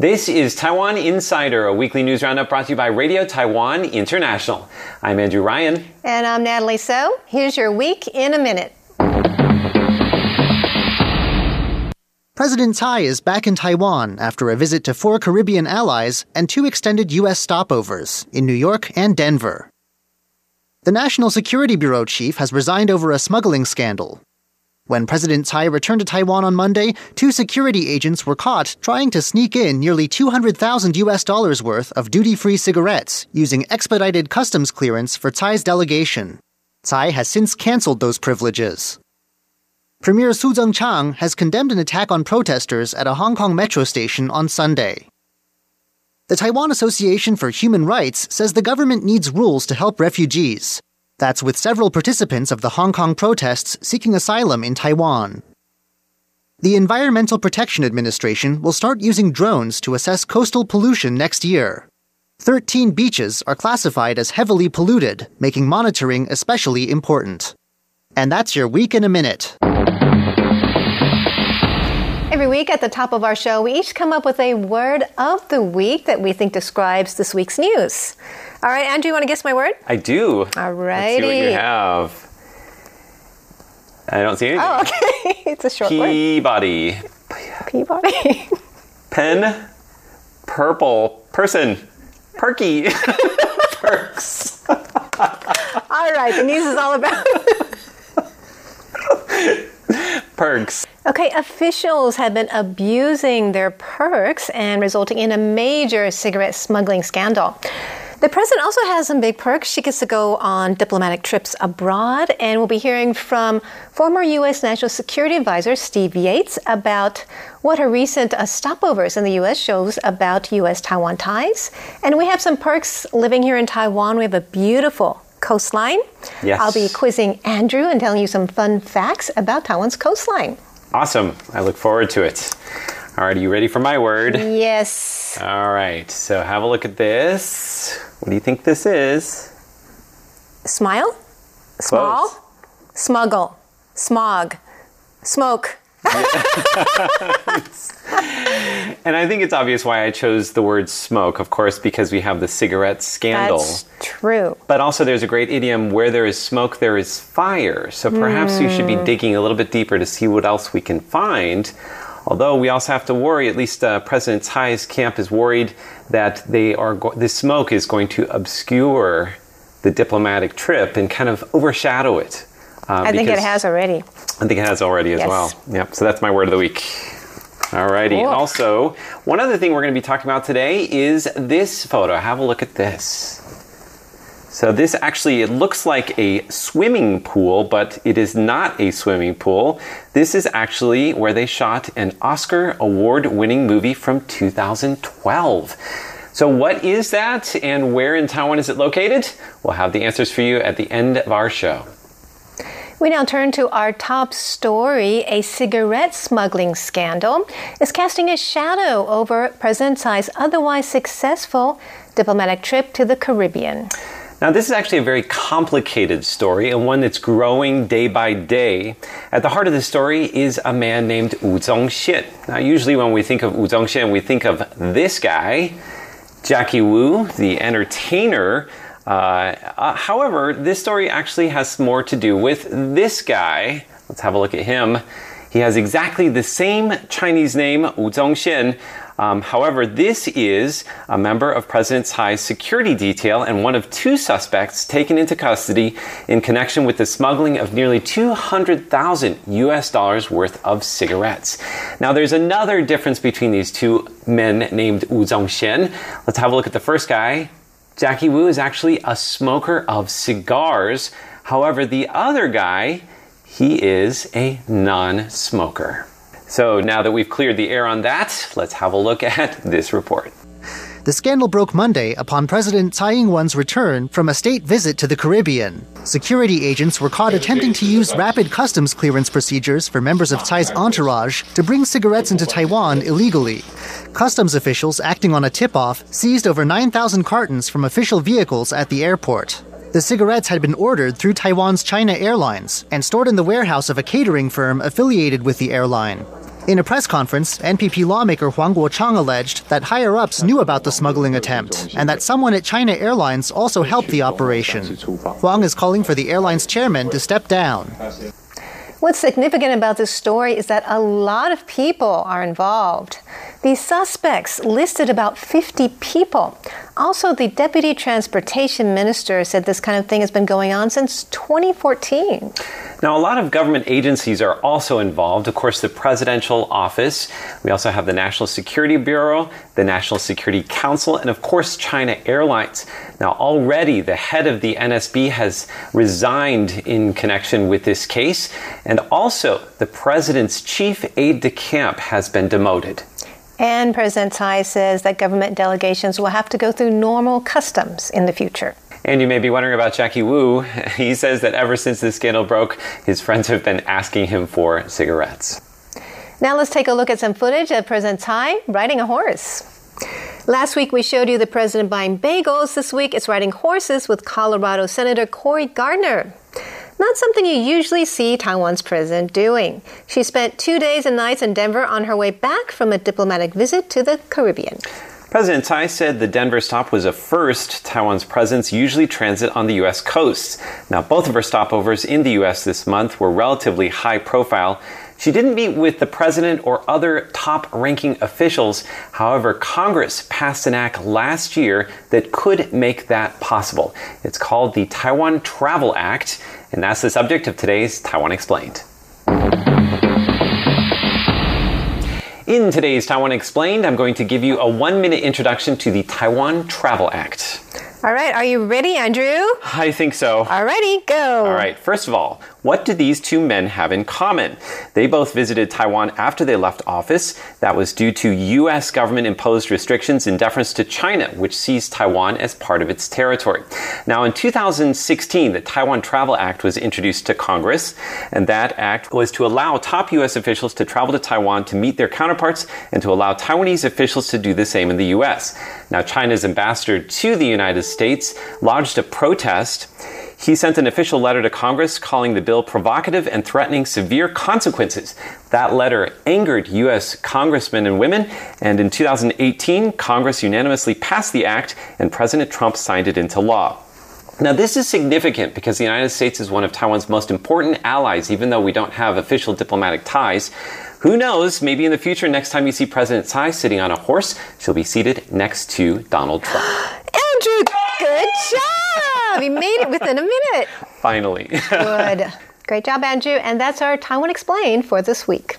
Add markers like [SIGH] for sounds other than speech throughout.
This is Taiwan Insider, a weekly news roundup brought to you by Radio Taiwan International. I'm Andrew Ryan. And I'm Natalie So. Here's your week in a minute. President Tsai is back in Taiwan after a visit to four Caribbean allies and two extended U.S. stopovers in New York and Denver. The National Security Bureau chief has resigned over a smuggling scandal. When President Tsai returned to Taiwan on Monday, two security agents were caught trying to sneak in nearly 200,000 US dollars worth of duty-free cigarettes using expedited customs clearance for Tsai's delegation. Tsai has since canceled those privileges. Premier Su Tseng-chang has condemned an attack on protesters at a Hong Kong metro station on Sunday. The Taiwan Association for Human Rights says the government needs rules to help refugees. That's with several participants of the Hong Kong protests seeking asylum in Taiwan. The Environmental Protection Administration will start using drones to assess coastal pollution next year. 13 beaches are classified as heavily polluted, making monitoring especially important. And that's your week in a minute. Every week at the top of our show, we each come up with a word of the week that we think describes this week's news. All right, Andrew, you want to guess my word? I do. All righty. Let's see what you have. I don't see anything. Oh, okay. [LAUGHS] it's a short word. Peabody. Peabody. [LAUGHS] Pen. Purple. Person. Perky. [LAUGHS] Perks. all right, the news is all about. Perks. Okay, officials have been abusing their perks and resulting in a major cigarette smuggling scandal. The president also has some big perks. She gets to go on diplomatic trips abroad, and we'll be hearing from former U.S. National Security Advisor Steve Yates about what her recent uh, stopovers in the U.S. shows about U.S. Taiwan ties. And we have some perks living here in Taiwan. We have a beautiful coastline. Yes. I'll be quizzing Andrew and telling you some fun facts about Taiwan's coastline. Awesome. I look forward to it. All right, are you ready for my word? Yes. All right, so have a look at this. What do you think this is? Smile, small, Close. smuggle, smog, smoke. [LAUGHS] And I think it's obvious why I chose the word smoke, of course, because we have the cigarette scandal. That's true. But also, there's a great idiom where there is smoke, there is fire. So perhaps we should be hmm. digging a little bit deeper to see what else we can find. Although we also have to worry, at least uh, President Tsai's camp is worried that they are go- the smoke is going to obscure the diplomatic trip and kind of overshadow it. Uh, I think it has already. I think it has already as Yes. well. Yep. So that's my word of the week. Alrighty. Cool. Also, one other thing we're going to be talking about today is this photo. Have a look at this. So this actually it looks like a swimming pool, but it is not a swimming pool. This is actually where they shot an Oscar award-winning movie from 2012. So what is that and where in Taiwan is it located? We'll have the answers for you at the end of our show. We now turn to our top story. A cigarette smuggling scandal is casting a shadow over President Tsai's otherwise successful diplomatic trip to the Caribbean. Now, this is actually a very complicated story and one that's growing day by day. At the heart of the story is a man named Wu Zongxian. Now, usually when we think of Wu Zongxian, we think of this guy, Jackie Wu, the entertainer. Uh, uh, however, this story actually has more to do with this guy. Let's have a look at him. He has exactly the same Chinese name, Wu Zongxian. Um, however, this is a member of President Tsai's security detail and one of two suspects taken into custody in connection with the smuggling of nearly 200,000 US dollars worth of cigarettes. Now, there's another difference between these two men named Wu Zongxian. Let's have a look at the first guy. Jackie Wu is actually a smoker of cigars. However, the other guy, he is a non smoker. So now that we've cleared the air on that, let's have a look [LAUGHS] at this report. The scandal broke Monday upon President Tsai Ing-wen's return from a state visit to the Caribbean. Security agents were caught attempting to use rapid customs clearance procedures for members of Tsai's entourage to bring cigarettes into Taiwan illegally. Customs officials acting on a tip-off seized over 9,000 cartons from official vehicles at the airport. The cigarettes had been ordered through Taiwan's China Airlines and stored in the warehouse of a catering firm affiliated with the airline. In a press conference, NPP lawmaker Huang Guochang alleged that higher ups knew about the smuggling attempt and that someone at China Airlines also helped the operation. Huang is calling for the airline's chairman to step down. What's significant about this story is that a lot of people are involved. The suspects listed about 50 people. Also, the deputy transportation minister said this kind of thing has been going on since 2014. Now, a lot of government agencies are also involved. Of course, the presidential office. We also have the National Security Bureau, the National Security Council, and of course, China Airlines. Now, already the head of the NSB has resigned in connection with this case, and also the president's chief aide de camp has been demoted. And President Tsai says that government delegations will have to go through normal customs in the future. And you may be wondering about Jackie Wu. [LAUGHS] He says that ever since the scandal broke, his friends have been asking him for cigarettes. Now let's take a look at some footage of President Tsai riding a horse. Last week we showed you the president buying bagels. This week it's riding horses with Colorado Senator Cory Gardner. Not something you usually see Taiwan's president doing. She spent two days and nights in Denver on her way back from a diplomatic visit to the Caribbean. President Tsai said the Denver stop was a first. Taiwan's presidents usually transit on the U.S. coast. Now, both of her stopovers in the U.S. this month were relatively high profile. She didn't meet with the president or other top ranking officials. However, Congress passed an act last year that could make that possible. It's called the Taiwan Travel Act, and that's the subject of today's Taiwan Explained. In today's Taiwan Explained, I'm going to give you a one minute introduction to the Taiwan Travel Act. All right, are you ready, Andrew? I think so. Alrighty, go. All right, first of all, what do these two men have in common? They both visited Taiwan after they left office. That was due to U.S. government imposed restrictions in deference to China, which sees Taiwan as part of its territory. Now, in 2016, the Taiwan Travel Act was introduced to Congress, and that act was to allow top U.S. officials to travel to Taiwan to meet their counterparts and to allow Taiwanese officials to do the same in the U.S. Now, China's ambassador to the United States lodged a protest. He sent an official letter to Congress calling the bill provocative and threatening severe consequences. That letter angered U.S. congressmen and women, and in 2018, Congress unanimously passed the act and President Trump signed it into law. Now, this is significant because the United States is one of Taiwan's most important allies, even though we don't have official diplomatic ties. Who knows, maybe in the future, next time you see President Tsai sitting on a horse, she'll be seated next to Donald Trump. [GASPS] Andrew, job! You made it within a minute. Finally. Good. Great job, Andrew. And that's our Taiwan Explained for this week.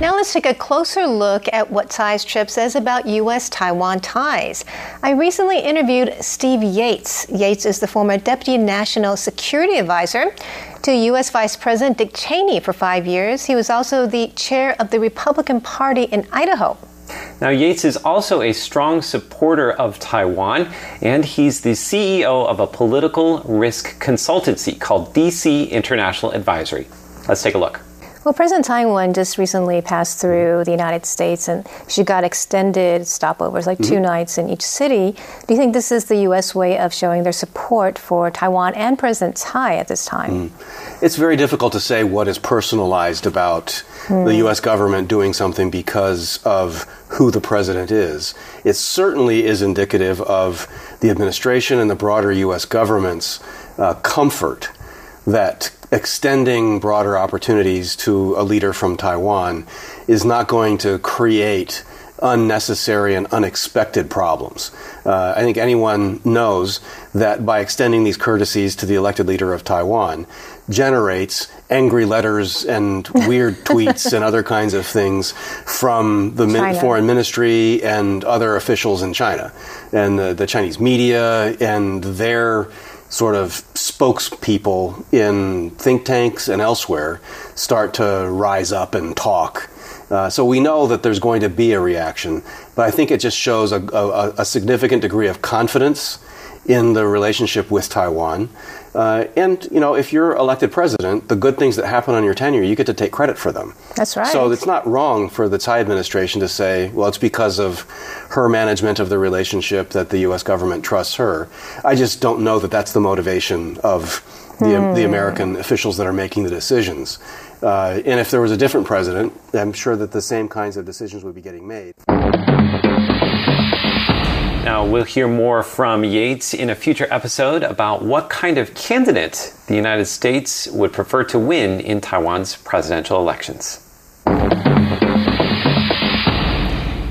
Now let's take a closer look at what Tsai's trip says about U.S. Taiwan ties. I recently interviewed Steve Yates. Yates is the former Deputy National Security Advisor to U.S. Vice President Dick Cheney for five years. He was also the chair of the Republican Party in Idaho. Now, Yates is also a strong supporter of Taiwan, and he's the CEO of a political risk consultancy called DC International Advisory. Let's take a look. Well, President Taiwan just recently passed mm-hmm. through the United States and she got extended stopovers, like two mm-hmm. nights in each city. Do you think this is the U.S. way of showing their support for Taiwan and President Tsai at this time? Mm. It's very difficult to say what is personalized about the hmm. U.S. government doing something because of who the president is. It certainly is indicative of the administration and the broader U.S. government's uh, comfort that extending broader opportunities to a leader from Taiwan is not going to create unnecessary and unexpected problems. Uh, I think anyone knows that by extending these courtesies to the elected leader of Taiwan generates angry letters and [LAUGHS] weird tweets and other kinds of things from the min- foreign ministry and other officials in China and the, the Chinese media and their sort of spokespeople in think tanks and elsewhere start to rise up and talk. Uh, so we know that there's going to be a reaction, but I think it just shows a, a, a significant degree of confidence in the relationship with Taiwan. Uh, and you know, if you're elected president, the good things that happen on your tenure, you get to take credit for them. That's right. So it's not wrong for the Tsai administration to say, well, it's because of her management of the relationship that the U.S. government trusts her. I just don't know that that's the motivation of the, the American officials that are making the decisions. Uh, and if there was a different president, I'm sure that the same kinds of decisions would be getting made. Now, we'll hear more from Yates in a future episode about what kind of candidate the United States would prefer to win in Taiwan's presidential elections.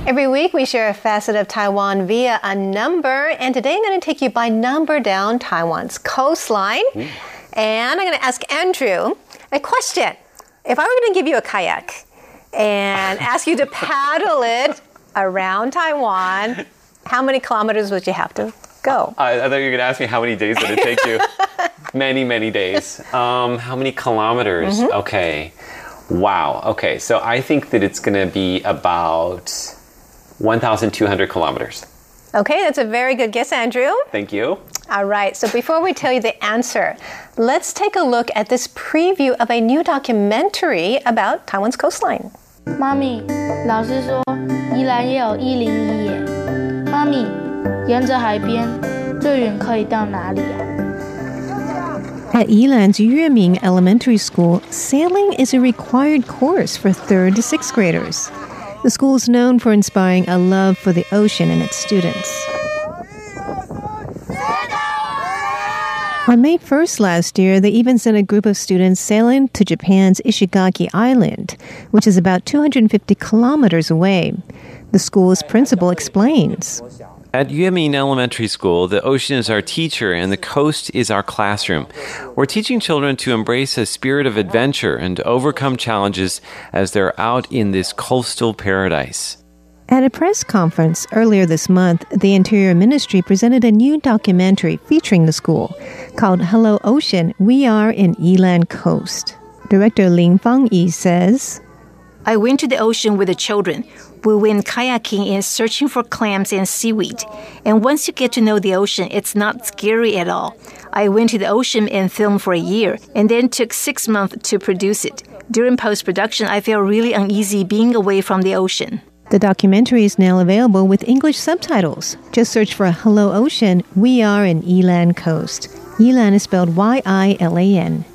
Every week, we share a facet of Taiwan via a number, and today I'm going to take you by number down Taiwan's coastline. And I'm going to ask Andrew a question. If I were going to give you a kayak and ask you to paddle it around Taiwan, how many kilometers would you have to go? I, I thought you were going to ask me how many days would it take you? [LAUGHS] many, many days. Um, how many kilometers? Okay. Wow. Okay. So I think that it's going to be about 1,200 kilometers. Okay, that's a very good guess, Andrew. Thank you. All right, so before we tell you the answer, let's take a look at this preview of a new documentary about Taiwan's coastline. 妈咪，老师说宜兰也有一零一耶。 at Yilan's Yueming Elementary School, sailing is a required course for third to sixth graders. The school is known for inspiring a love for the ocean in its students. On May 1st last year, they even sent a group of students sailing to Japan's Ishigaki Island, which is about 250 kilometers away. The school's principal explains. At Yueming Elementary School, the ocean is our teacher and the coast is our classroom. We're teaching children to embrace a spirit of adventure and overcome challenges as they're out in this coastal paradise. At a press conference earlier this month, the Interior Ministry presented a new documentary featuring the school called Hello Ocean We Are in Yilan Coast. Director Ling Fangyi says, I went to the ocean with the children. We went kayaking and searching for clams and seaweed. And once you get to know the ocean, it's not scary at all. I went to the ocean and filmed for a year, and then took six months to produce it. During post production, I felt really uneasy being away from the ocean. The documentary is now available with English subtitles. Just search for Hello Ocean We Are in Yilan Coast. Yilan is spelled Y I L A N.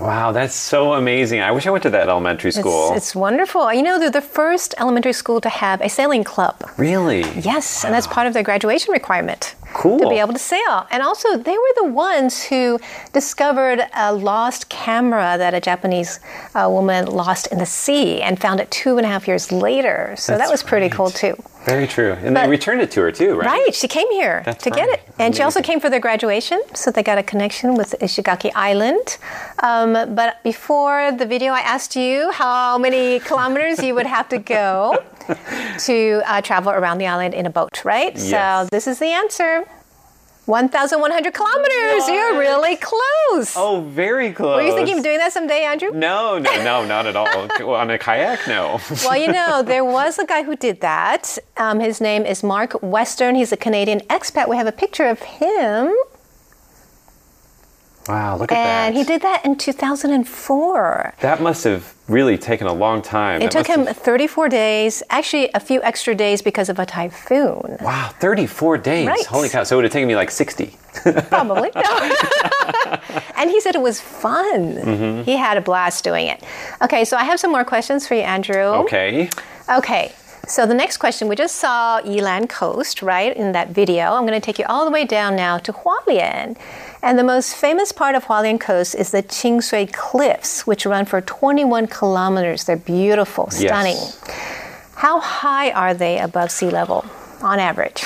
Wow, that's so amazing. I wish I went to that elementary school. It's, it's wonderful. You know, they're the first elementary school to have a sailing club. really? Yes, and that's part of their graduation requirement. Cool. To be able to sail. And also, they were the ones who discovered a lost camera that a Japanese uh, woman lost in the sea and found it two and a half years later. So that was pretty cool, too. Very true. And But- they returned it to her too, right? Right, she came here That's to get it. And she also came for their graduation, so they got a connection with Ishigaki Island. Um, but before the video, I asked you how many kilometers you would have to go [LAUGHS] to uh, travel around the island in a boat, right? Yes. So this is the answer 1,100 kilometers. You're really close. Oh, very close. Were you thinking of doing that someday, Andrew? No, no, no, [LAUGHS] not at all. On a kayak, no. Well, you know, [LAUGHS] there was a guy who did that. Um, his name is Mark Western. He's a Canadian expat. We have a picture of him. Wow, look at that. And he did that in 2004. That must have really taken a long time. It That took him have- 34 days, actually, a few extra days because of a typhoon. Wow, 34 days. Right. Holy cow. So it would have taken me like 60. [LAUGHS] Probably. No. [LAUGHS] and he said it was fun. Mm-hmm. He had a blast doing it. Okay, so I have some more questions for you, Andrew. Okay. Okay. So the next question, we just saw Yilan Coast, right, in that video. I'm going to take you all the way down now to Hualien. And the most famous part of Hualien Coast is the Qingshui Cliffs, which run for 21 kilometers. They're beautiful, stunning. Yes. How high are they above sea level on average?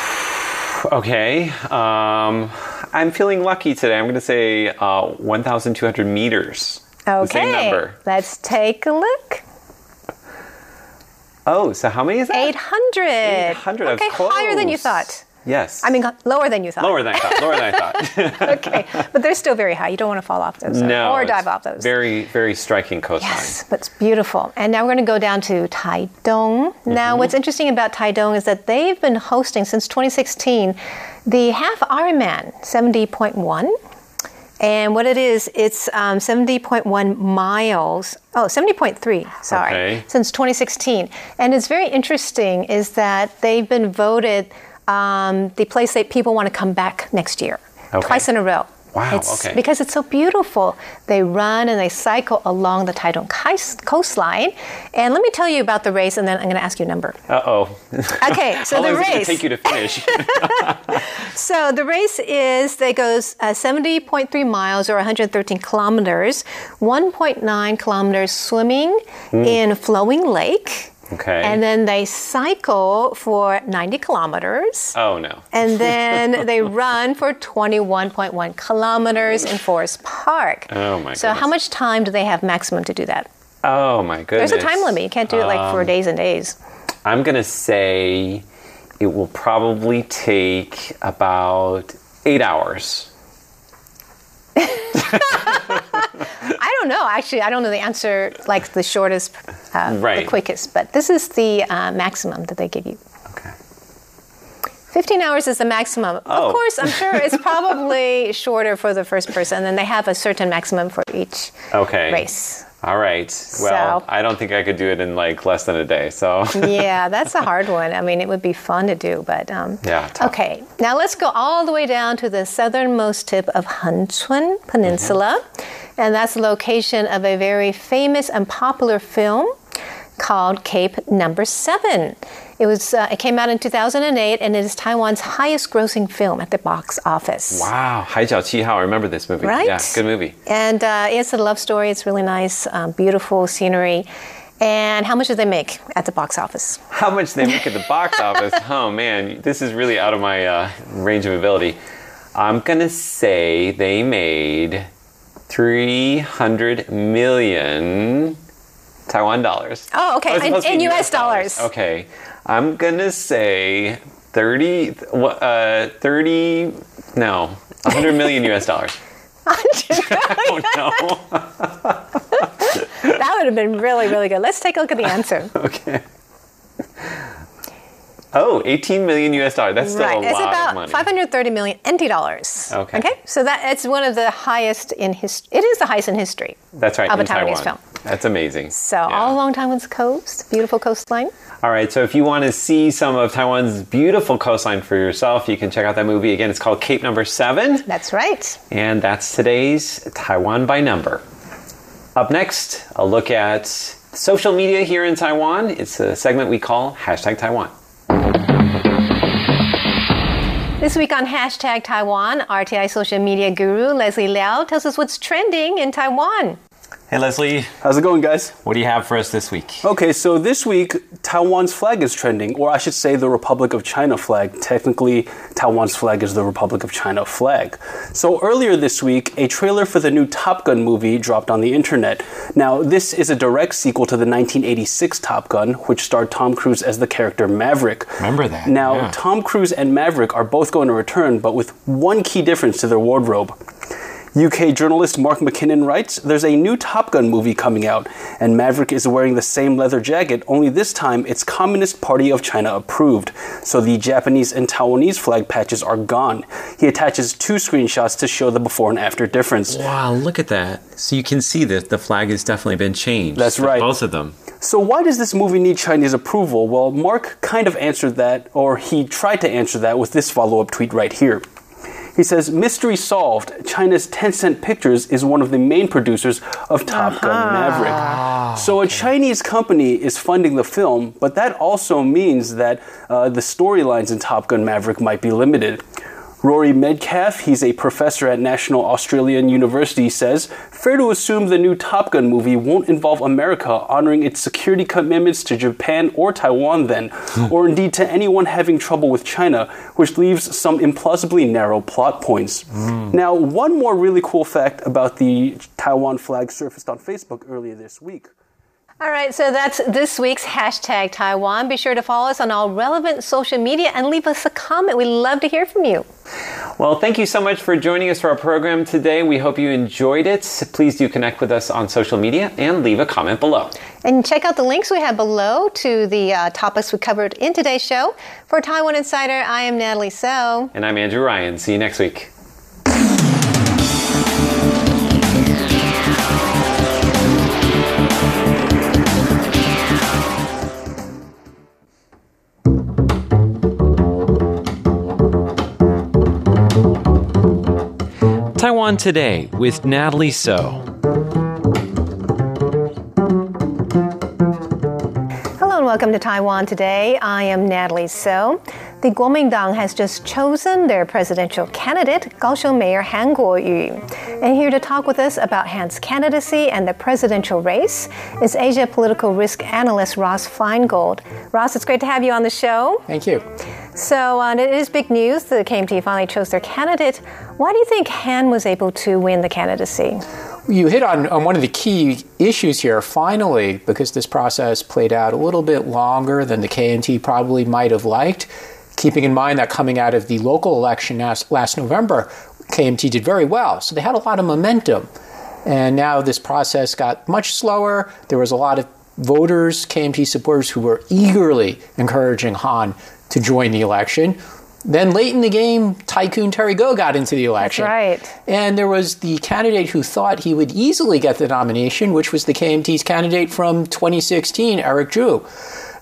Okay. Um, I'm feeling lucky today. I'm going to say uh, 1,200 meters. Number. Let's take a look. Oh, so how many is that? 800. 800. I was Okay, higher than you thought. Yes. I mean, lower than you thought. lower than I thought. Lower than I thought. [LAUGHS] okay, but they're still very high. You don't want to fall off those uh, no. or dive off those. Very, very striking coastline. Yes, but it's beautiful. And now we're going to go down to Taidong. Now, Mm-hmm. what's interesting about Taidong is that they've been hosting since 2016 the half Ironman 70.1. And what it is, it's um, 70.1 miles. Oh, 70.3, sorry, Okay. since 2016. And it's very interesting is that they've been voted um, the place that people want to come back next year, Okay. twice in a row. Wow, It's okay. because it's so beautiful. They run and they cycle along the Taitung coastline. And let me tell you about the race, and then I'm going to ask you a number. Uh oh. Okay, so the long is it going race. to take you to finish? [LAUGHS] So the race is they goes uh, 70.3 miles or 113 kilometers, 1.9 kilometers swimming in flowing lake. Okay. And then they cycle for 90 kilometers. oh no. And [LAUGHS] then they run for 21.1 kilometers in Forest Park. Oh, my god. So, how much time do they have maximum to do that? Oh my goodness. There's a time limit. You can't do it like Um, for days and days. I'm going to say it will probably take about eight hours. [LAUGHS] I don't know. Actually, I don't know the answer, like the shortest, uh, Right. the quickest, but this is the uh, maximum that they give you. Okay. 15 hours is the maximum. Oh. Of course, I'm sure it's [LAUGHS] probably shorter for the first person, and they have a certain maximum for each Okay. race. All right. Well, So- I don't think I could do it in like less than a day. So, yeah, [LAUGHS] that's a hard one. I mean, it would be fun to do, but um, Yeah, tough. Okay, now let's go all the way down to the southernmost tip of Hengchun Peninsula, Mm-hmm and that's the location of a very famous and popular film called Cape Number Seven. It was uh, it came out in 2008 and it is Taiwan's highest grossing film at the box office. Wow, Hai Jiao Qi Hao, I remember this movie. Right? Yeah, good movie. And uh, it's a love story. It's really nice, um, beautiful scenery. And how much did they make at the box office? [LAUGHS] How much they make at the box [LAUGHS] office? Oh man, this is really out of my uh, range of ability. I'm gonna say they made 300 million Taiwan dollars. Oh, okay, it's in- supposed to in be US dollars. Okay, I'm gonna say 30. wha- Uh, 30. No, 100 million US dollars. [LAUGHS] [LAUGHS] Oh no. [LAUGHS] That would have been really, really good. Let's take a look at the answer. Okay. Oh, 18 million US dollars. That's still right, a it's lot of about money. 530 million NT dollars. Okay. Okay, so that it's one of the highest in history. It is the highest in history. That's right. of a Taiwanese Taiwan. film. That's amazing. So Yeah. all along Taiwan's coast, beautiful coastline. All right, so if you want to see some of Taiwan's beautiful coastline for yourself, you can check out that movie. Again, it's called Cape Number Seven, That's right. and that's today's Taiwan by Number. Up next, a look at social media here in Taiwan. It's a segment we call Hashtag Taiwan. This week on hashtag Taiwan, RTI social media guru Leslie Liao tells us what's trending in Taiwan. Hey, Leslie, How's it going, guys? what do you have for us this week? Okay, so this week, Taiwan's flag is trending, or I should say the Republic of China flag. Technically, Taiwan's flag is the Republic of China flag. So earlier this week, a trailer for the new Top Gun movie dropped on the internet. Now, this is a direct sequel to the 1986 Top Gun, which starred Tom Cruise as the character Maverick. Remember that, Now, yeah. Tom Cruise and Maverick are both going to return, but with one key difference to their wardrobe. UK journalist Mark MacKinnon writes There's a new Top Gun movie coming out, and Maverick is wearing the same leather jacket, only this time it's Communist Party of China approved. So the Japanese and Taiwanese flag patches are gone. He attaches two screenshots to show the before and after difference. Wow, look at that. So you can see that the flag has definitely been changed. That's right. Both of them. So, why does this movie need Chinese approval? Well, Mark kind of answered that, or he tried to answer that with this follow up tweet right here. He says, Mystery solved. China's Tencent Pictures is one of the main producers of Top Gun Maverick. So, a Chinese company is funding the film, but that also means that uh, the storylines in Top Gun Maverick might be limited. Rory Medcalf, he's a professor at National Australian University, says fair to assume the new Top Gun movie won't involve America honoring its security commitments to Japan or Taiwan, then, [LAUGHS] or indeed to anyone having trouble with China, which leaves some implausibly narrow plot points. Hmm. Now, one more really cool fact about the Taiwan flag surfaced on Facebook earlier this week. All right, so that's this week's hashtag Taiwan. Be sure to follow us on all relevant social media and leave us a comment. We'd love to hear from you. Well, thank you so much for joining us for our program today. We hope you enjoyed it. Please do connect with us on social media and leave a comment below. And check out the links we have below to the uh, topics we covered in today's show. For Taiwan Insider, I am Natalie So. And I'm Andrew Ryan. See you next week. Taiwan Today with Natalie So. Hello and welcome to Taiwan Today. I am Natalie So. The Kuomintang has just chosen their presidential candidate, Kaohsiung Mayor Han Kuo-yu. And here to talk with us about Han's candidacy and the presidential race is Asia political risk analyst Ross Feingold. Ross, it's great to have you on the show. Thank you. So uh, it is big news. The KMT finally chose their candidate. Why do you think Han was able to win the candidacy? You hit on, on one of the key issues here, finally, because this process played out a little bit longer than the KMT probably might have liked keeping in mind that coming out of the local election last, last November, KMT did very well. So they had a lot of momentum. And now this process got much slower. There was a lot of voters, KMT supporters, who were eagerly encouraging Han to join the election. Then late in the game, Tycoon Terry Gou got into the election. That's right. And there was the candidate who thought he would easily get the nomination, which was the KMT's candidate from 2016, Eric Chu.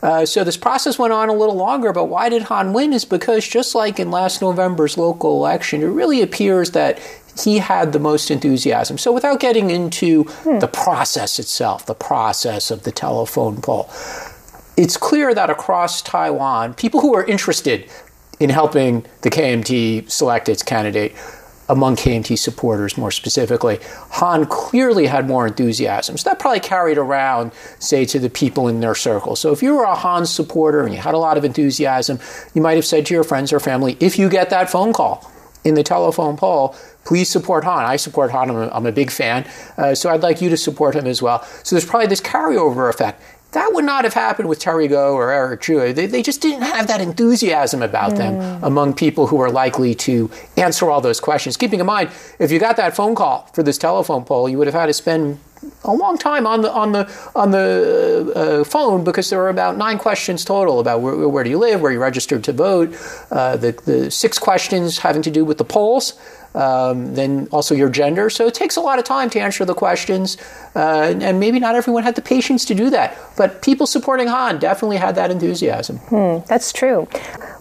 Uh, so this process went on a little longer, but why did Han win? Is because just like in last November's local election, it really appears that he had the most enthusiasm. So without getting into hmm. the process itself, the process of the telephone poll, it's clear that across Taiwan, people who are interested in helping the KMT select its candidate among KMT supporters more specifically, Han clearly had more enthusiasm. So that probably carried around, say, to the people in their circle. So if you were a Han supporter and you had a lot of enthusiasm, you might have said to your friends or family, if you get that phone call in the telephone poll, please support Han. I support Han, I'm a, I'm a big fan. Uh, so I'd like you to support him as well. So there's probably this carryover effect. That would not have happened with Terry Gou or Eric Chu. They, they just didn't have that enthusiasm about mm. them among people who are likely to answer all those questions. Keeping in mind, if you got that phone call for this telephone poll, you would have had to spend a long time on the on the on the uh, phone because there were about nine questions total about where, where do you live, where you registered to vote, uh, the the six questions having to do with the polls, um, then also your gender. So it takes a lot of time to answer the questions, uh, and maybe not everyone had the patience to do that. But people supporting Han definitely had that enthusiasm. Hmm, that's true.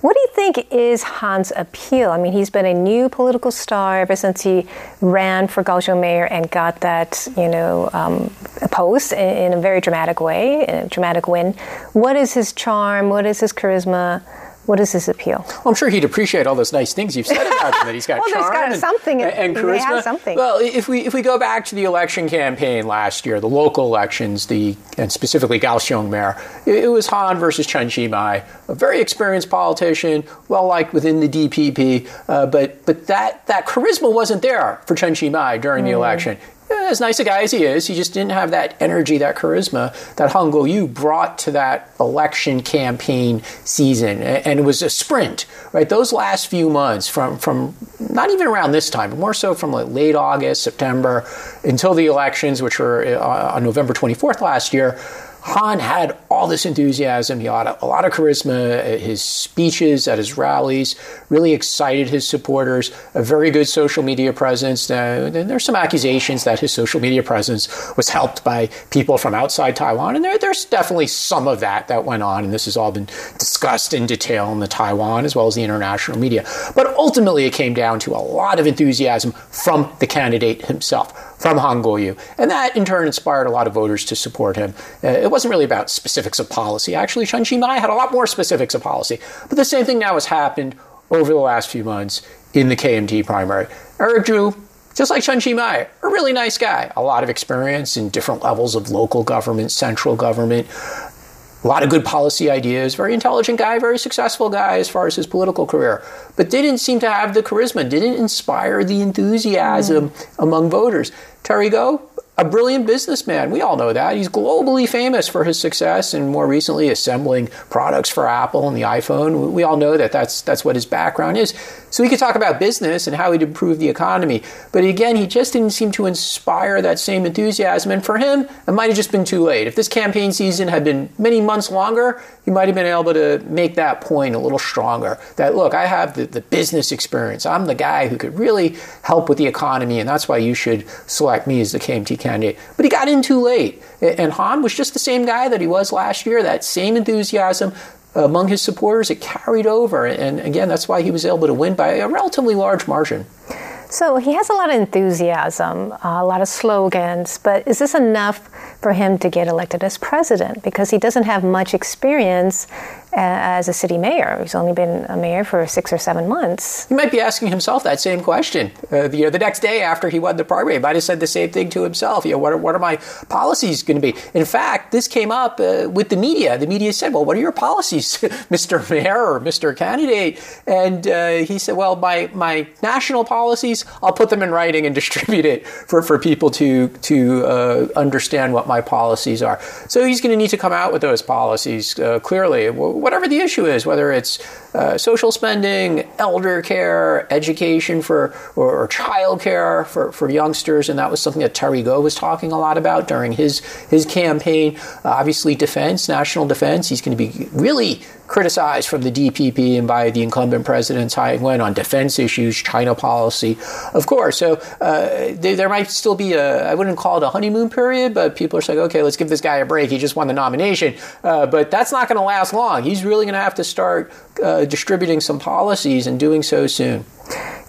What do you think is Han's appeal? I mean, he's been a new political star ever since he ran for Kaohsiung mayor and got that, you know, um, post in, in a very dramatic way, a dramatic win. What is his charm? What is his charisma? What is his appeal? Well, I'm sure he'd appreciate all those nice things you've said about him. That he's got [LAUGHS] well, charm got and, something and, and charisma. something. Well, if we if we go back to the election campaign last year, the local elections, the and specifically Kaohsiung mayor, it, it was Han versus Chen Chi-mai, a very experienced politician, well liked within the DPP, uh, but but that that charisma wasn't there for Chen Chi-mai during mm. the election as nice a guy as he is, he just didn't have that energy, that charisma that Han Kuo-yu brought to that election campaign season. And it was a sprint, right? Those last few months from, from not even around this time, but more so from like late August, September, until the elections, which were uh, on November 24th last year, Han had all this enthusiasm. He had a lot of charisma. His speeches at his rallies really excited his supporters. A very good social media presence. Uh, there's some accusations that his social media presence was helped by people from outside Taiwan, and there, there's definitely some of that that went on. And this has all been discussed in detail in the Taiwan as well as the international media. But ultimately, it came down to a lot of enthusiasm from the candidate himself from Han Kuo-yu. And that in turn inspired a lot of voters to support him. Uh, it wasn't really about specifics of policy. Actually, Chen Chi-mai had a lot more specifics of policy. But the same thing now has happened over the last few months in the KMT primary. Eric Chu, just like Chen Chi-mai, a really nice guy. A lot of experience in different levels of local government, central government, a lot of good policy ideas, very intelligent guy, very successful guy as far as his political career, but didn't seem to have the charisma, didn't inspire the enthusiasm mm. among voters. Terry Gou, a brilliant businessman. We all know that. He's globally famous for his success and more recently assembling products for Apple and the iPhone. We all know that that's, that's what his background is. So he could talk about business and how he'd improve the economy. But again, he just didn't seem to inspire that same enthusiasm. And for him, it might have just been too late. If this campaign season had been many months longer, he might have been able to make that point a little stronger. That, look, I have the, the business experience. I'm the guy who could really help with the economy, and that's why you should select me as the KMT But he got in too late. And Han was just the same guy that he was last year, that same enthusiasm, among his supporters, it carried over. And again, that's why he was able to win by a relatively large margin. So he has a lot of enthusiasm, uh, a lot of slogans, but is this enough for him to get elected as president? Because he doesn't have much experience uh, as a city mayor. He's only been a mayor for six or seven months. He might be asking himself that same question. Uh, the, you know, the next day after he won the primary, he might have said the same thing to himself. You know, what are, what are my policies going to be? In fact, this came up uh, with the media. The media said, "Well, what are your policies, [LAUGHS] Mr. Mayor or Mr. Candidate?" And uh, he said, "Well, my my national policies, I'll put them in writing and [LAUGHS] distribute it for, for people to to uh, understand what my policies are." So he's going to need to come out with those policies uh, clearly whatever the issue is, whether it's uh, social spending, elder care, education for or, or child care for, for youngsters, and that was something that Terry Gou was talking a lot about during his his campaign. Uh, obviously, defense, national defense. He's going to be really criticized from the DPP and by the incumbent president Tsai Ing-wen on defense issues, China policy, of course. So uh, there, there, might still be a, I wouldn't call it a honeymoon period, but people are saying, okay, let's give this guy a break. He just won the nomination. Uh, but that's not going to last long. He's really going to have to start uh, distributing some policies and doing so soon.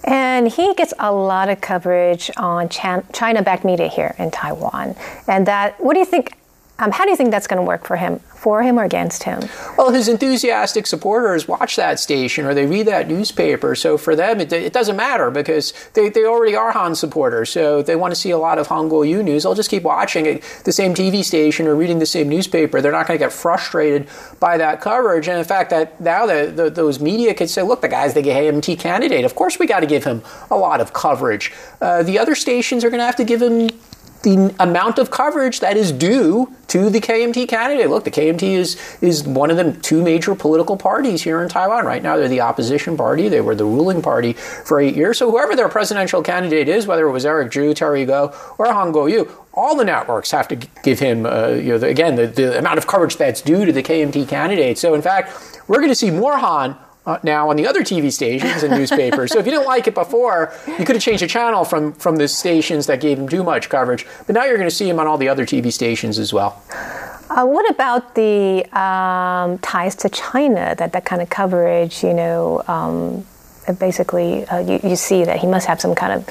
And he gets a lot of coverage on China backed media here in Taiwan. And that, what do you think? Um, how do you think that's going to work for him? For him or against him? Well, his enthusiastic supporters watch that station or they read that newspaper. So for them, it, it doesn't matter because they, they already are Han supporters. So they want to see a lot of Han Kuo-yu news. They'll just keep watching it, the same TV station or reading the same newspaper. They're not going to get frustrated by that coverage. And in fact, that now the, the, those media could say, look, the guy's the KMT candidate. Of course, we got to give him a lot of coverage. Uh, the other stations are going to have to give him the amount of coverage that is due to the KMT candidate. Look, the KMT is is one of the two major political parties here in Taiwan. Right now, they're the opposition party. They were the ruling party for eight years. So whoever their presidential candidate is, whether it was Eric Chu, Terry Gou, or Han Kuo-yu, all the networks have to give him, uh, you know, the, again, the, the amount of coverage that's due to the KMT candidate. So in fact, we're going to see more Han uh, now on the other TV stations and newspapers. so if you didn't like it before, you could have changed the channel from from the stations that gave him too much coverage. But now you're going to see him on all the other TV stations as well. Uh, what about the um, ties to China? That that kind of coverage, you know, um, basically uh, you, you see that he must have some kind of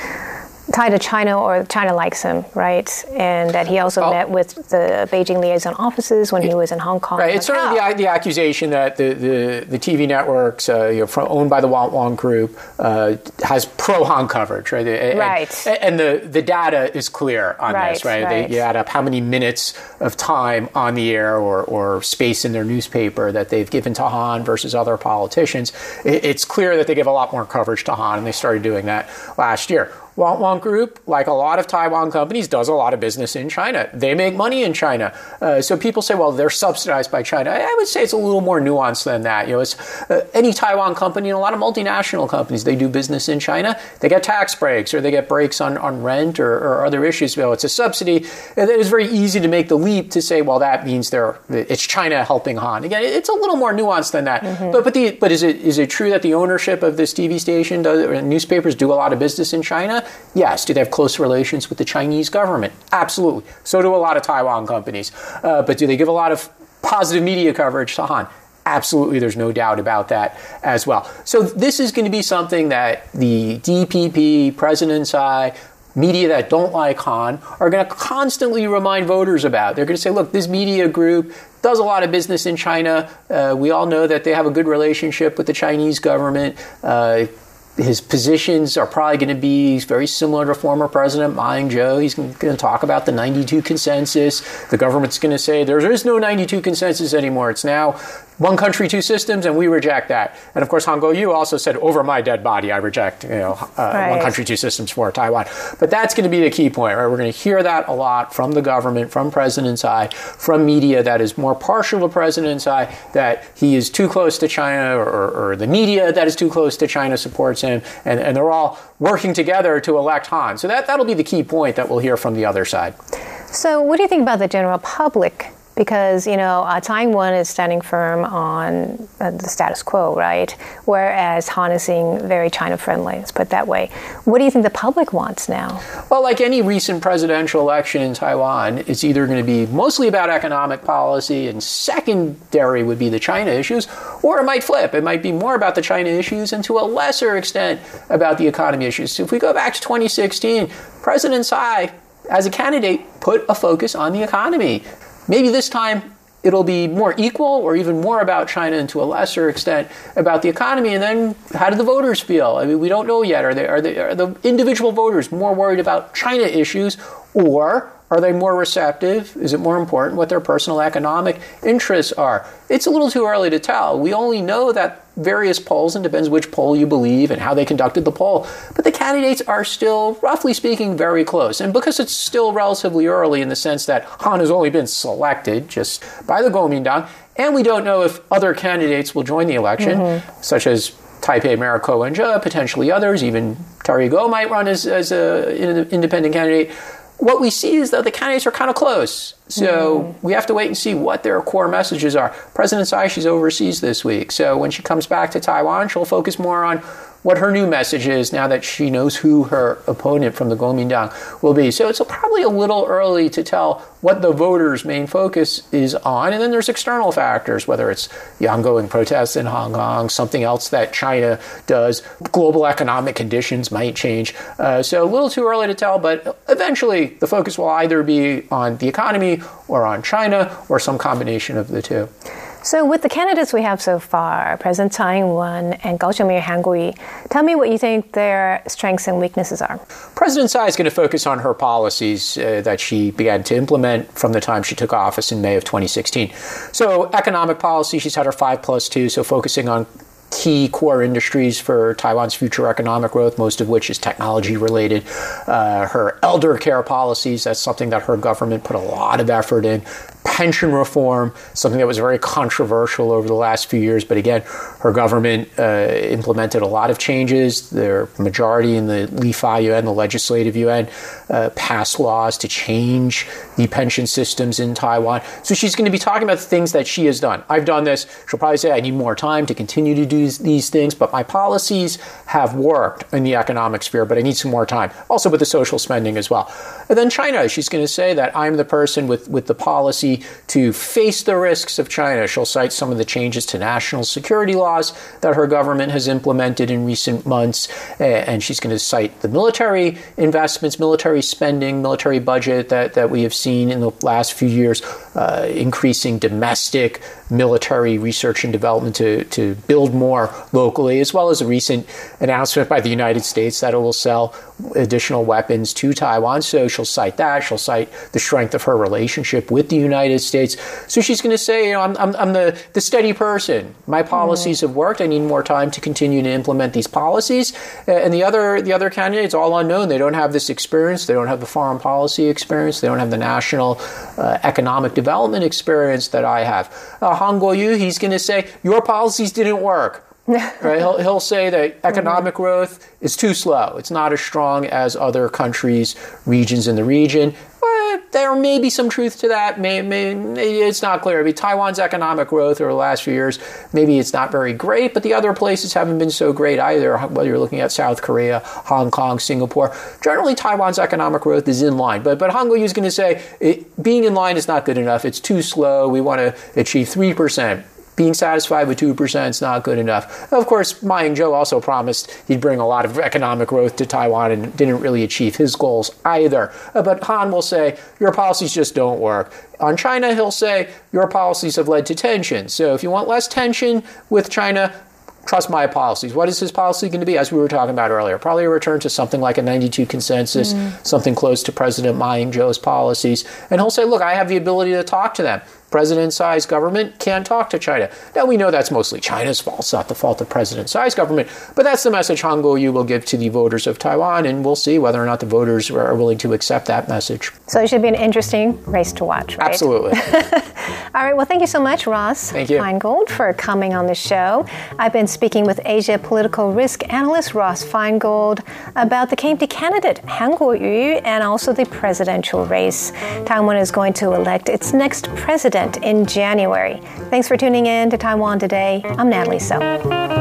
tied to China or China likes him, right? And that he also oh. met with the Beijing liaison offices when he was in Hong Kong. Right. It's sort of the, the, accusation that the, the, the TV networks uh, you know, owned by the Want Want Group uh, has pro Hong coverage, right? And, right. And the, the data is clear on right, this, right? right. They, you add up how many minutes of time on the air or, or space in their newspaper that they've given to Han versus other politicians. It, it's clear that they give a lot more coverage to Han, and they started doing that last year. Want Want Group, like a lot of Taiwan companies, does a lot of business in China. They make money in China. Uh, so people say, well, they're subsidized by China. I would say it's a little more nuanced than that. You know, it's uh, any Taiwan company and a lot of multinational companies, they do business in China. They get tax breaks or they get breaks on, on rent or, or other issues. You know, it's a subsidy. And it was very easy to make the leap to say, well, that means they're it's China helping Han. Again, it's a little more nuanced than that. Mm-hmm. But but the but is it is it true that the ownership of this TV station does, newspapers do a lot of business in China? Yes. Do they have close relations with the Chinese government? Absolutely. So do a lot of Taiwan companies. Uh, but do they give a lot of positive media coverage to Han? Absolutely, there's no doubt about that as well. So this is going to be something that the DPP, President's Tsai, media that don't like Han are going to constantly remind voters about. They're going to say, look, this media group does a lot of business in China. Uh, we all know that they have a good relationship with the Chinese government. Uh, his positions are probably going to be very similar to former President Ma Ying-jeou. He's going to talk about the 92 consensus. The government's going to say there is no 92 consensus anymore. It's now one country, two systems, and we reject that. And of course, Han Kuo-yu also said, over my dead body, I reject you know, uh, right. one country, two systems for Taiwan. But that's going to be the key point, right? We're going to hear that a lot from the government, from President Tsai, from media that is more partial to President Tsai, that he is too close to China, or, or the media that is too close to China supports him, and, and they're all working together to elect Han. So that, that'll be the key point that we'll hear from the other side. So, what do you think about the general public because you know uh, Taiwan is standing firm on uh, the status quo, right? Whereas being very China friendly. Let's put it that way. What do you think the public wants now? Well, like any recent presidential election in Taiwan, it's either going to be mostly about economic policy, and secondary would be the China issues, or it might flip. It might be more about the China issues and to a lesser extent about the economy issues. So if we go back to 2016, President Tsai, as a candidate, put a focus on the economy. Maybe this time it'll be more equal or even more about China and to a lesser extent about the economy. And then how do the voters feel? I mean, we don't know yet. Are, they, are, they, are the individual voters more worried about China issues or are they more receptive? Is it more important what their personal economic interests are? It's a little too early to tell. We only know that various polls, and depends which poll you believe and how they conducted the poll, but the candidates are still, roughly speaking, very close. And because it's still relatively early in the sense that Han has only been selected just by the Kuomintang, and we don't know if other candidates will join the election, mm-hmm. such as Taipei Mayor Ko Wen-je, potentially others, even Terry Gou might run as, as an independent candidate what we see is though, the candidates are kind of close. So mm. we have to wait and see what their core messages are. President Tsai, she's overseas this week. So when she comes back to Taiwan, she'll focus more on what her new message is now that she knows who her opponent from the Kuomintang will be. So it's probably a little early to tell what the voters' main focus is on. And then there's external factors, whether it's the ongoing protests in Hong Kong, something else that China does, global economic conditions might change. Uh, so a little too early to tell, but eventually the focus will either be on the economy or on China or some combination of the two. So, with the candidates we have so far, President Tsai Ing-wen and Kaohsiung Mayor Han Kuo-yu, tell me what you think their strengths and weaknesses are. President Tsai is going to focus on her policies uh, that she began to implement from the time she took office in May of 2016. So, economic policy, she's had her five plus two, so focusing on key core industries for Taiwan's future economic growth, most of which is technology related. Uh, her elder care policies, that's something that her government put a lot of effort in pension reform, something that was very controversial over the last few years. But again, her government uh, implemented a lot of changes. Their majority in the Li-Fa Yuan, the legislative yuan, uh, passed laws to change the pension systems in Taiwan. So she's going to be talking about the things that she has done. I've done this. She'll probably say, I need more time to continue to do these things, but my policies have worked in the economic sphere, but I need some more time. Also with the social spending as well. And then China, she's going to say that I'm the person with, with the policy to face the risks of China. She'll cite some of the changes to national security laws that her government has implemented in recent months, and she's going to cite the military investments, military spending, military budget that, that we have seen in the last few years, uh, increasing domestic military research and development to, to build more locally, as well as a recent announcement by the United States that it will sell additional weapons to Taiwan. So she'll cite that. She'll cite the strength of her relationship with the United States. So she's going to say, you know, I'm, I'm, I'm, the, the steady person. My policies mm-hmm. have worked. I need more time to continue to implement these policies. And the other, the other candidates, all unknown. They don't have this experience. They don't have the foreign policy experience. They don't have the national uh, economic development experience that I have. Uh, Han Kuo-yu, he's going to say, your policies didn't work. [LAUGHS] right? He'll, he'll say that economic mm-hmm. growth is too slow. It's not as strong as other countries, regions in the region. There may be some truth to that. May, may, it's not clear. I mean, Taiwan's economic growth over the last few years, maybe it's not very great, but the other places haven't been so great either, whether you're looking at South Korea, Hong Kong, Singapore. Generally, Taiwan's economic growth is in line. But, but Kuo-yu is going to say it, being in line is not good enough. It's too slow. We want to achieve 3% being satisfied with 2% is not good enough. Of course, Ma Ying-jeou also promised he'd bring a lot of economic growth to Taiwan and didn't really achieve his goals either. Uh, but Han will say, your policies just don't work. On China, he'll say, your policies have led to tension. So if you want less tension with China, trust my policies. What is his policy going to be? As we were talking about earlier, probably a return to something like a 92 consensus, mm. something close to President Ma Ying-jeou's policies. And he'll say, look, I have the ability to talk to them. President Tsai's government can't talk to China. Now, we know that's mostly China's fault. It's not the fault of President Tsai's government, but that's the message Han Kuo-yu will give to the voters of Taiwan, and we'll see whether or not the voters are willing to accept that message. So it should be an interesting race to watch, right? Absolutely. [LAUGHS] All right, well, thank you so much, Ross thank you. Feingold, for coming on the show. I've been speaking with Asia political risk analyst Ross Feingold about the KMT candidate Han Kuo-yu and also the presidential race. Taiwan is going to elect its next president president in January. Thanks for tuning in to Taiwan Today. I'm Natalie So.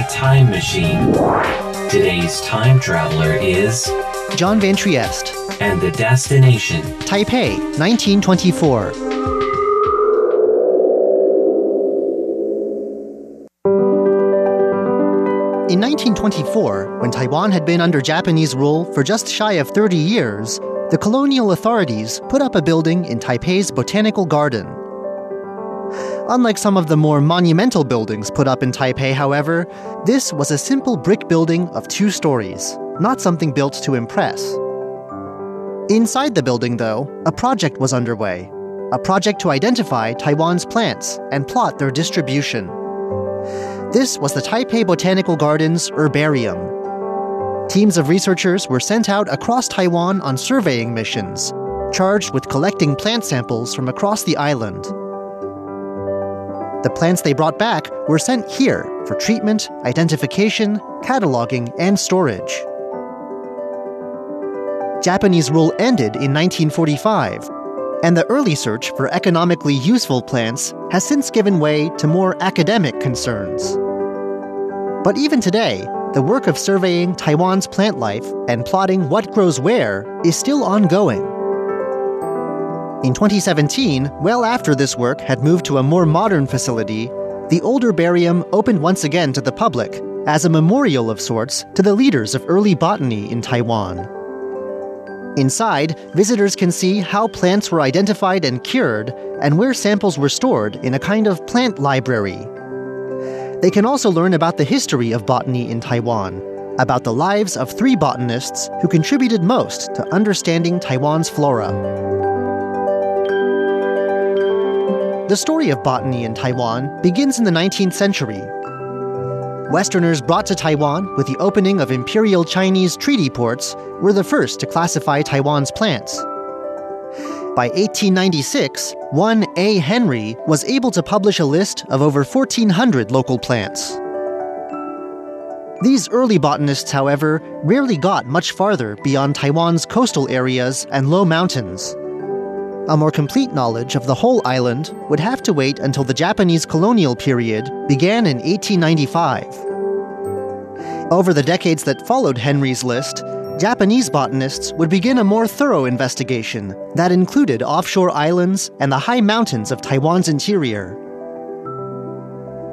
RTI Time Machine. Today's time traveler is John Van Trieste, and the destination Taipei, 1924. In 1924, when Taiwan had been under Japanese rule for just shy of 30 years, the colonial authorities put up a building in Taipei's Botanical Garden. Unlike some of the more monumental buildings put up in Taipei, however, this was a simple brick building of two stories, not something built to impress. Inside the building, though, a project was underway a project to identify Taiwan's plants and plot their distribution. This was the Taipei Botanical Gardens Herbarium. Teams of researchers were sent out across Taiwan on surveying missions, charged with collecting plant samples from across the island. The plants they brought back were sent here for treatment, identification, cataloging, and storage. Japanese rule ended in 1945, and the early search for economically useful plants has since given way to more academic concerns. But even today, the work of surveying Taiwan's plant life and plotting what grows where is still ongoing. In 2017, well after this work had moved to a more modern facility, the old herbarium opened once again to the public as a memorial of sorts to the leaders of early botany in Taiwan. Inside, visitors can see how plants were identified and cured and where samples were stored in a kind of plant library. They can also learn about the history of botany in Taiwan, about the lives of three botanists who contributed most to understanding Taiwan's flora. The story of botany in Taiwan begins in the 19th century. Westerners brought to Taiwan with the opening of imperial Chinese treaty ports were the first to classify Taiwan's plants. By 1896, one A. Henry was able to publish a list of over 1,400 local plants. These early botanists, however, rarely got much farther beyond Taiwan's coastal areas and low mountains. A more complete knowledge of the whole island would have to wait until the Japanese colonial period began in 1895. Over the decades that followed Henry's list, Japanese botanists would begin a more thorough investigation that included offshore islands and the high mountains of Taiwan's interior.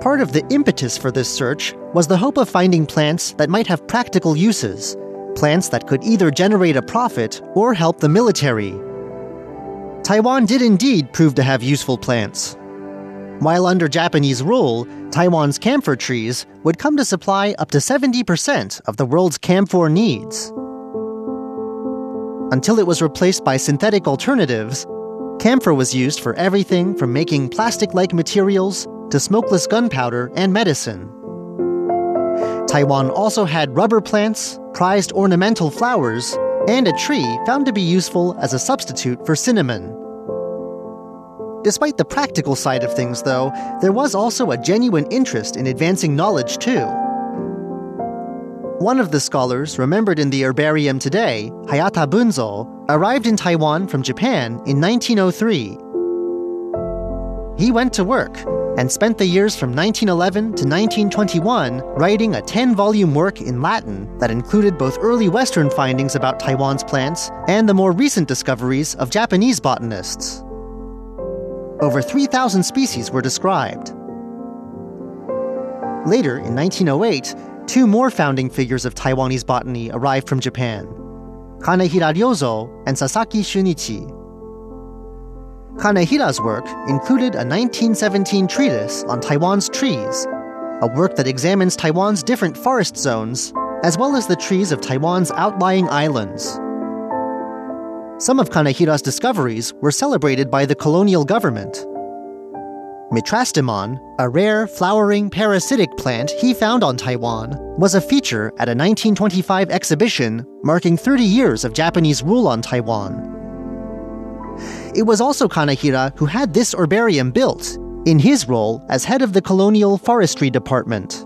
Part of the impetus for this search was the hope of finding plants that might have practical uses, plants that could either generate a profit or help the military. Taiwan did indeed prove to have useful plants. While under Japanese rule, Taiwan's camphor trees would come to supply up to 70% of the world's camphor needs. Until it was replaced by synthetic alternatives, camphor was used for everything from making plastic like materials to smokeless gunpowder and medicine. Taiwan also had rubber plants, prized ornamental flowers, and a tree found to be useful as a substitute for cinnamon. Despite the practical side of things, though, there was also a genuine interest in advancing knowledge, too. One of the scholars remembered in the herbarium today, Hayata Bunzo, arrived in Taiwan from Japan in 1903. He went to work and spent the years from 1911 to 1921 writing a 10 volume work in Latin that included both early Western findings about Taiwan's plants and the more recent discoveries of Japanese botanists. Over 3,000 species were described. Later, in 1908, two more founding figures of Taiwanese botany arrived from Japan Kanehira Ryozo and Sasaki Shunichi. Kanehira's work included a 1917 treatise on Taiwan's trees, a work that examines Taiwan's different forest zones, as well as the trees of Taiwan's outlying islands. Some of Kanehira's discoveries were celebrated by the colonial government. Mitrastemon, a rare flowering parasitic plant he found on Taiwan, was a feature at a 1925 exhibition marking 30 years of Japanese rule on Taiwan. It was also Kanehira who had this herbarium built, in his role as head of the Colonial Forestry Department.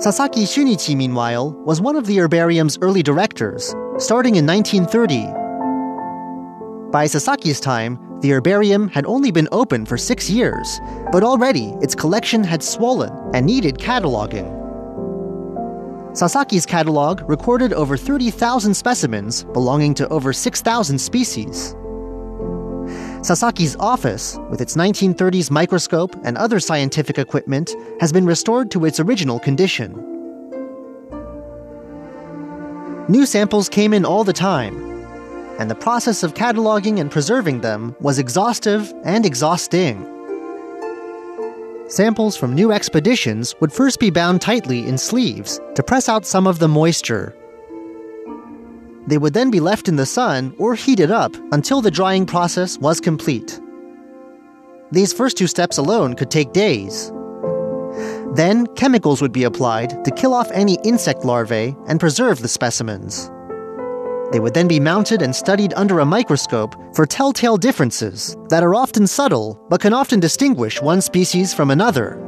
Sasaki Shunichi, meanwhile, was one of the herbarium's early directors, starting in 1930. By Sasaki's time, the herbarium had only been open for six years, but already its collection had swollen and needed cataloging. Sasaki's catalog recorded over 30,000 specimens belonging to over 6,000 species. Sasaki's office, with its 1930s microscope and other scientific equipment, has been restored to its original condition. New samples came in all the time, and the process of cataloging and preserving them was exhaustive and exhausting. Samples from new expeditions would first be bound tightly in sleeves to press out some of the moisture. They would then be left in the sun or heated up until the drying process was complete. These first two steps alone could take days. Then, chemicals would be applied to kill off any insect larvae and preserve the specimens. They would then be mounted and studied under a microscope for telltale differences that are often subtle but can often distinguish one species from another.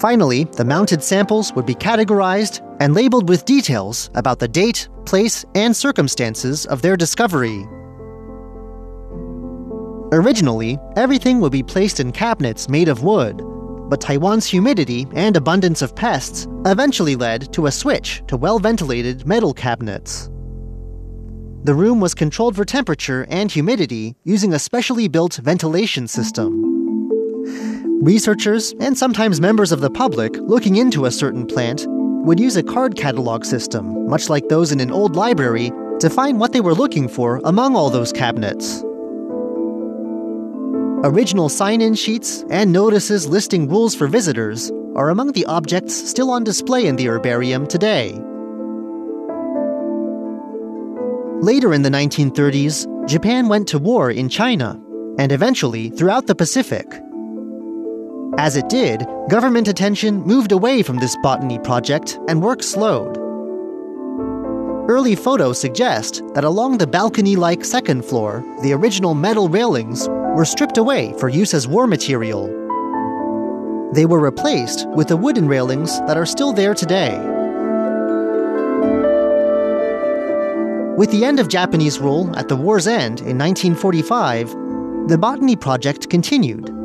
Finally, the mounted samples would be categorized and labeled with details about the date, place, and circumstances of their discovery. Originally, everything would be placed in cabinets made of wood, but Taiwan's humidity and abundance of pests eventually led to a switch to well ventilated metal cabinets. The room was controlled for temperature and humidity using a specially built ventilation system. Researchers, and sometimes members of the public looking into a certain plant, would use a card catalog system, much like those in an old library, to find what they were looking for among all those cabinets. Original sign in sheets and notices listing rules for visitors are among the objects still on display in the herbarium today. Later in the 1930s, Japan went to war in China and eventually throughout the Pacific. As it did, government attention moved away from this botany project and work slowed. Early photos suggest that along the balcony like second floor, the original metal railings were stripped away for use as war material. They were replaced with the wooden railings that are still there today. With the end of Japanese rule at the war's end in 1945, the botany project continued.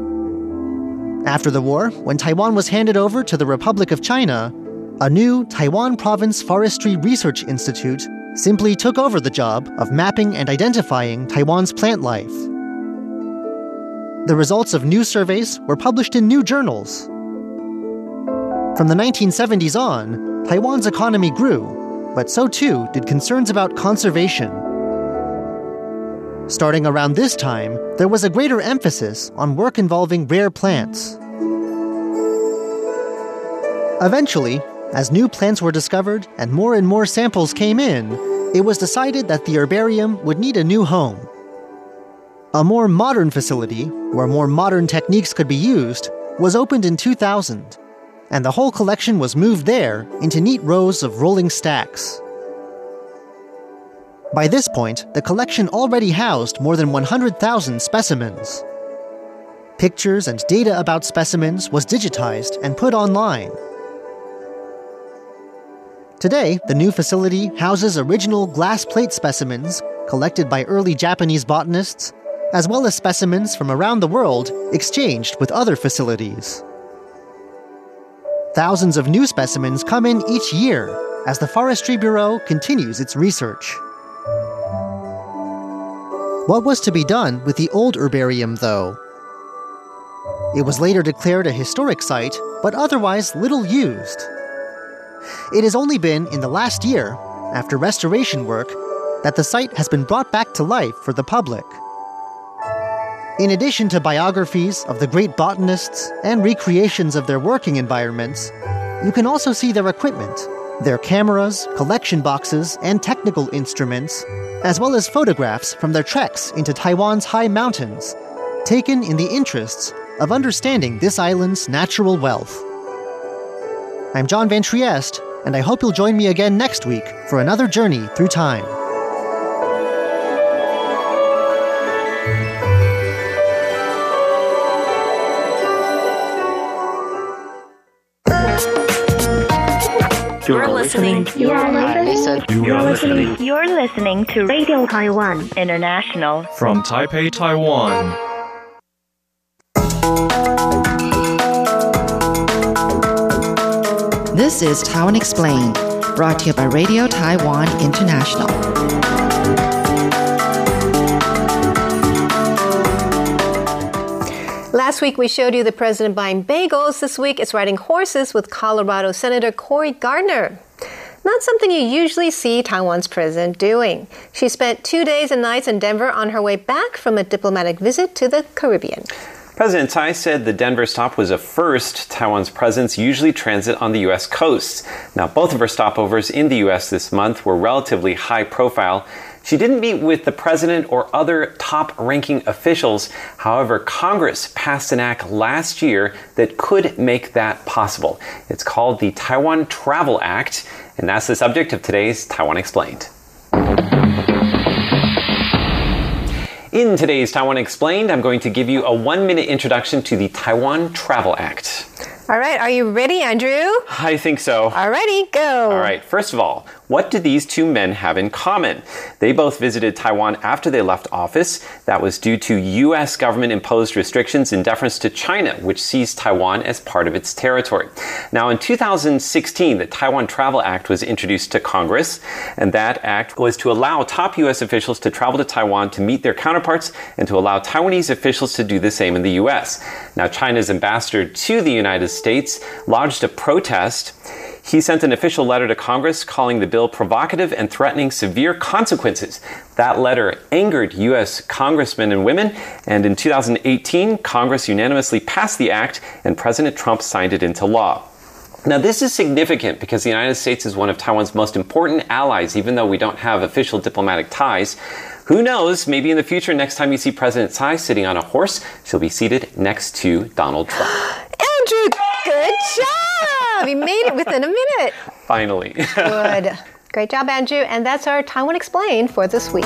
After the war, when Taiwan was handed over to the Republic of China, a new Taiwan Province Forestry Research Institute simply took over the job of mapping and identifying Taiwan's plant life. The results of new surveys were published in new journals. From the 1970s on, Taiwan's economy grew but so too did concerns about conservation. Starting around this time, there was a greater emphasis on work involving rare plants. Eventually, as new plants were discovered and more and more samples came in, it was decided that the herbarium would need a new home. A more modern facility, where more modern techniques could be used, was opened in 2000 and the whole collection was moved there into neat rows of rolling stacks. By this point, the collection already housed more than 100,000 specimens. Pictures and data about specimens was digitized and put online. Today, the new facility houses original glass plate specimens collected by early Japanese botanists, as well as specimens from around the world exchanged with other facilities. Thousands of new specimens come in each year as the Forestry Bureau continues its research. What was to be done with the old herbarium, though? It was later declared a historic site, but otherwise little used. It has only been in the last year, after restoration work, that the site has been brought back to life for the public. In addition to biographies of the great botanists and recreations of their working environments, you can also see their equipment, their cameras, collection boxes, and technical instruments, as well as photographs from their treks into Taiwan's high mountains, taken in the interests of understanding this island's natural wealth. I'm John Van Trieste, and I hope you'll join me again next week for another journey through time. You're listening. You're listening. You're listening. You're listening to Radio Taiwan International. From Taipei, Taiwan. This is Taiwan Explained, brought to you by Radio Taiwan International. Last week we showed you the president buying bagels. This week it's riding horses with Colorado Senator Cory Gardner. Not something you usually see Taiwan's president doing. She spent two days and nights in Denver on her way back from a diplomatic visit to the Caribbean. President Tsai said the Denver stop was a first. Taiwan's presidents usually transit on the U.S. coast. Now, both of her stopovers in the U.S. this month were relatively high profile. She didn't meet with the president or other top ranking officials. However, Congress passed an act last year that could make that possible. It's called the Taiwan Travel Act, and that's the subject of today's Taiwan Explained. In today's Taiwan Explained, I'm going to give you a one minute introduction to the Taiwan Travel Act. All right, are you ready, Andrew? I think so. Alrighty, go. All right, first of all, what do these two men have in common? They both visited Taiwan after they left office. That was due to U.S. government imposed restrictions in deference to China, which sees Taiwan as part of its territory. Now, in 2016, the Taiwan Travel Act was introduced to Congress, and that act was to allow top U.S. officials to travel to Taiwan to meet their counterparts and to allow Taiwanese officials to do the same in the U.S. Now, China's ambassador to the United States lodged a protest. He sent an official letter to Congress calling the bill provocative and threatening severe consequences. That letter angered U.S. congressmen and women, and in 2018, Congress unanimously passed the act, and President Trump signed it into law. Now, this is significant because the United States is one of Taiwan's most important allies, even though we don't have official diplomatic ties. Who knows, maybe in the future, next time you see President Tsai sitting on a horse, she'll be seated next to Donald Trump. [GASPS] Andrew, good job! You made it within a minute. Finally. [LAUGHS] Good. Great job, Andrew. And that's our Taiwan Explained for this week.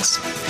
Netflix.